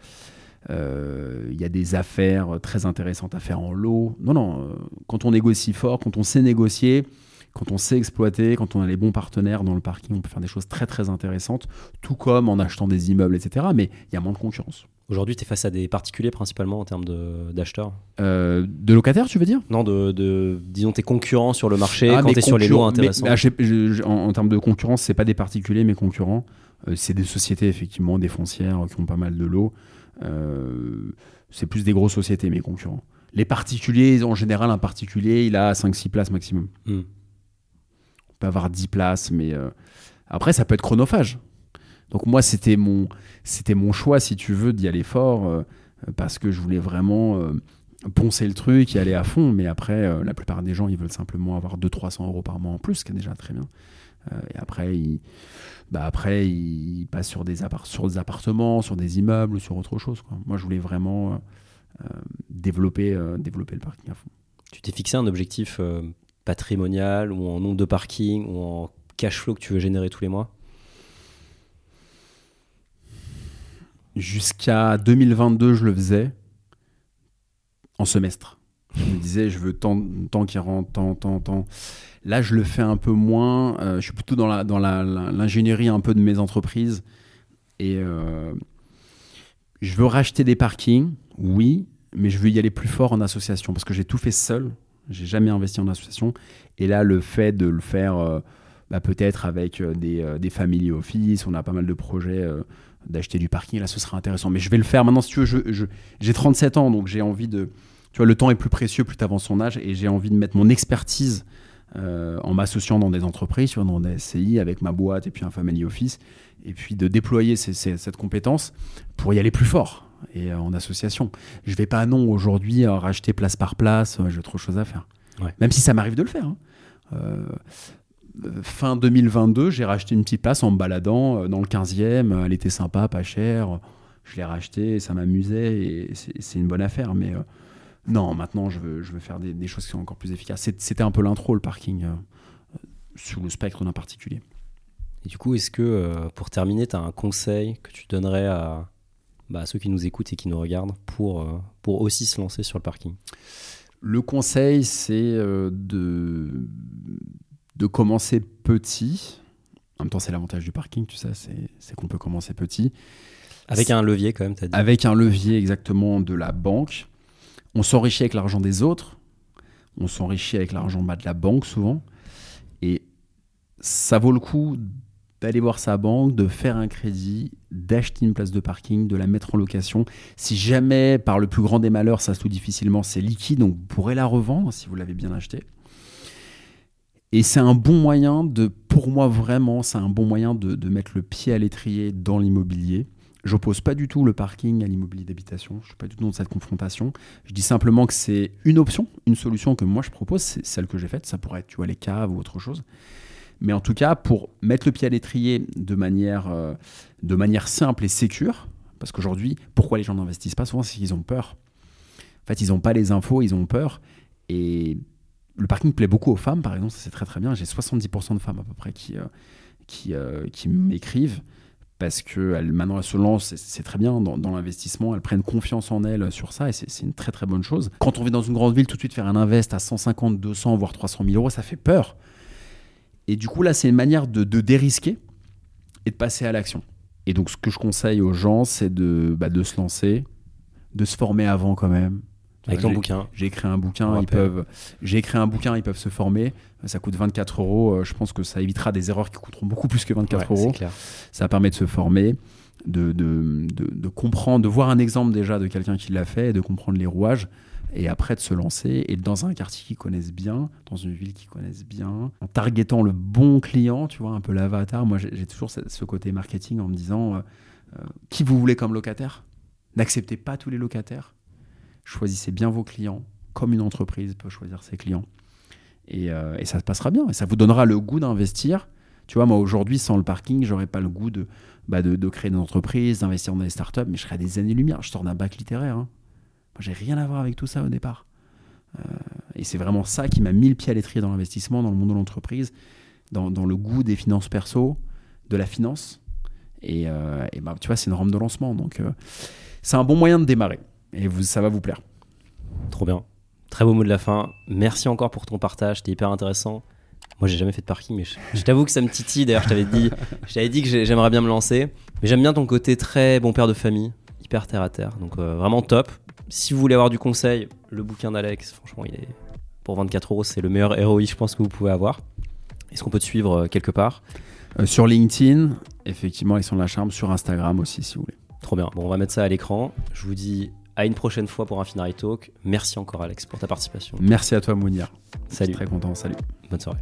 Euh, Il y a des affaires très intéressantes à faire en lot. Non, non, euh, quand on négocie fort, quand on sait négocier, quand on sait exploiter, quand on a les bons partenaires dans le parking, on peut faire des choses très très intéressantes, tout comme en achetant des immeubles, etc. Mais il y a moins de concurrence. Aujourd'hui, tu es face à des particuliers principalement en termes de- d'acheteurs? Euh, de locataires, tu veux dire? Non, de, de- disons tes concurrents sur le marché Ah, quand tu es sur les lots intéressants. mais, ah, j'ai- je- je- en, en termes de concurrence, c'est pas des particuliers, mes concurrents. Euh, c'est des sociétés, effectivement, des foncières qui ont pas mal de lots. Euh, c'est plus des grosses sociétés, mes concurrents. Les particuliers, en général, un particulier, il a 5-6 places maximum. Hmm. On peut avoir 10 places, mais euh, après, ça peut être chronophage. Donc moi, c'était mon, c'était mon choix, si tu veux, d'y aller fort, euh, parce que je voulais vraiment euh, poncer le truc et aller à fond. Mais après, euh, la plupart des gens, ils veulent simplement avoir 200-300 euros par mois en plus, ce qui est déjà très bien. Euh, et après, ils, bah après, ils passent sur des, appart- sur des appartements, sur des immeubles ou sur autre chose. quoi. Moi, je voulais vraiment euh, euh, développer, développer le parking à fond. Tu t'es fixé un objectif patrimonial ou en nombre de parkings ou en cash flow que tu veux générer tous les mois? Jusqu'à 2022, je le faisais en semestre. Je me disais, je veux tant, tant qui rentre, tant, tant, tant. Là, je le fais un peu moins. Euh, je suis plutôt dans la- dans la- la- l'ingénierie un peu de mes entreprises. Et euh, je veux racheter des parkings, oui, mais je veux y aller plus fort en association parce que j'ai tout fait seul. J'ai jamais investi en association. Et là, le fait de le faire euh, bah, peut-être avec des, des family office, on a pas mal de projets d'acheter du parking. Là, ce sera intéressant. Mais je vais le faire maintenant. Si tu veux, j'ai 37 ans, donc j'ai envie de. Tu vois, le temps est plus précieux plus tu avances son âge et j'ai envie de mettre mon expertise euh, en m'associant dans des entreprises, dans des SCI avec ma boîte et puis un family office, et puis de déployer ces- ces- cette compétence pour y aller plus fort et euh, en association. Je vais pas non aujourd'hui euh, racheter place par place, j'ai trop de choses à faire. Ouais. Même si ça m'arrive de le faire. hein. Fin 2022, j'ai racheté une petite place en me baladant dans le 15e. Elle était sympa, pas chère. Je l'ai racheté, ça m'amusait et c'est une bonne affaire. Mais non, maintenant, je veux, je veux faire des, des choses qui sont encore plus efficaces. C'était un peu l'intro, le parking, euh, sous le spectre d'un particulier. Et du coup, est-ce que euh, pour terminer, tu as un conseil que tu donnerais à, bah, à ceux qui nous écoutent et qui nous regardent pour, euh, pour aussi se lancer sur le parking? Le conseil, c'est de, de commencer petit. En même temps, c'est l'avantage du parking, tu sais, c'est c'est qu'on peut commencer petit. Avec un levier quand même, tu as dit. Avec un levier exactement de la banque. On s'enrichit avec l'argent des autres. On s'enrichit avec l'argent bah, de la banque souvent. Et ça vaut le coup d'aller voir sa banque, de faire un crédit, d'acheter une place de parking, de la mettre en location. Si jamais, par le plus grand des malheurs, ça se trouve difficilement, c'est liquide, donc vous pourrez la revendre si vous l'avez bien acheté. Et c'est un bon moyen de, pour moi vraiment, c'est un bon moyen de mettre le pied à l'étrier dans l'immobilier. J'oppose pas du tout le parking à l'immobilier d'habitation. Je suis pas du tout dans cette confrontation. Je dis simplement que c'est une option, une solution que moi je propose, c'est celle que j'ai faite. Ça pourrait être, tu vois, les caves ou autre chose. Mais en tout cas, pour mettre le pied à l'étrier de manière, euh, de manière simple et sécure, parce qu'aujourd'hui, pourquoi les gens n'investissent pas souvent, c'est qu'ils ont peur. En fait, ils n'ont pas les infos, ils ont peur. Et le parking plaît beaucoup aux femmes, par exemple, c'est très très bien. J'ai 70% de femmes à peu près qui, euh, qui, euh, qui m'écrivent parce que maintenant elles se lancent, c'est- très bien dans, l'investissement, elles prennent confiance en elles sur ça et c'est c'est une très très bonne chose. Quand on vit dans une grande ville, tout de suite faire un invest à 150, 200, voire 300 000 euros, ça fait peur. Et du coup là, c'est une manière de, de dérisquer et de passer à l'action. Et donc ce que je conseille aux gens, c'est de, bah, de se lancer, de se former avant quand même. Avec J'ai- ton bouquin. j'ai écrit un bouquin, ils peuvent. J'ai écrit un bouquin, ils peuvent se former. Ça coûte 24 euros. Euh, Je pense que ça évitera des erreurs qui coûteront beaucoup plus que 24 Ouais, euros. clair. Ça permet de se former, de, de, de, de comprendre, de voir un exemple déjà de quelqu'un qui l'a fait, et de comprendre les rouages, et après de se lancer, et dans un quartier qu'ils connaissent bien, dans une ville qu'ils connaissent bien, en targetant le bon client, tu vois, un peu l'avatar. Moi, j'ai toujours ce, ce côté marketing en me disant euh, euh, qui vous voulez comme locataire? N'acceptez pas tous les locataires. Choisissez bien vos clients, comme une entreprise peut choisir ses clients. Et, euh, et ça se passera bien. Et ça vous donnera le goût d'investir. Tu vois, moi aujourd'hui, sans le parking, j'aurais pas le goût de, bah, de, créer une entreprise, d'investir dans des startups, mais je serais à des années-lumière. Je sors d'un bac littéraire. Hein. Moi, j'ai rien à voir avec tout ça au départ. Euh, et c'est vraiment ça qui m'a mis le pied à l'étrier dans l'investissement, dans le monde de l'entreprise, dans, le goût des finances perso, de la finance. Et, euh, bah, tu vois, c'est une rampe de lancement. Donc, c'est un bon moyen de démarrer. Et vous, ça va vous plaire. Trop bien. Très beau mot de la fin. Merci encore pour ton partage. C'était hyper intéressant. Moi, j'ai jamais fait de parking, mais je, je t'avoue que ça me titille. D'ailleurs, je t'avais dit, je t'avais dit que j'ai- j'aimerais bien me lancer. Mais j'aime bien ton côté très bon père de famille, hyper terre à terre. Donc, euh, vraiment top. Si vous voulez avoir du conseil, le bouquin d'Alex, franchement, il est pour 24 euros, c'est le meilleur ROI, je pense, que vous pouvez avoir. Est-ce qu'on peut te suivre euh, quelque part? Euh, sur LinkedIn, effectivement, ils sont de la charme. Sur Instagram aussi, si vous voulez. Trop bien. Bon, on va mettre ça à l'écran. Je vous dis à une prochaine fois pour un Finari Talk. Merci encore, Alex, pour ta participation. Merci à toi, Mounir. Salut. Très content. Salut. Bonne soirée.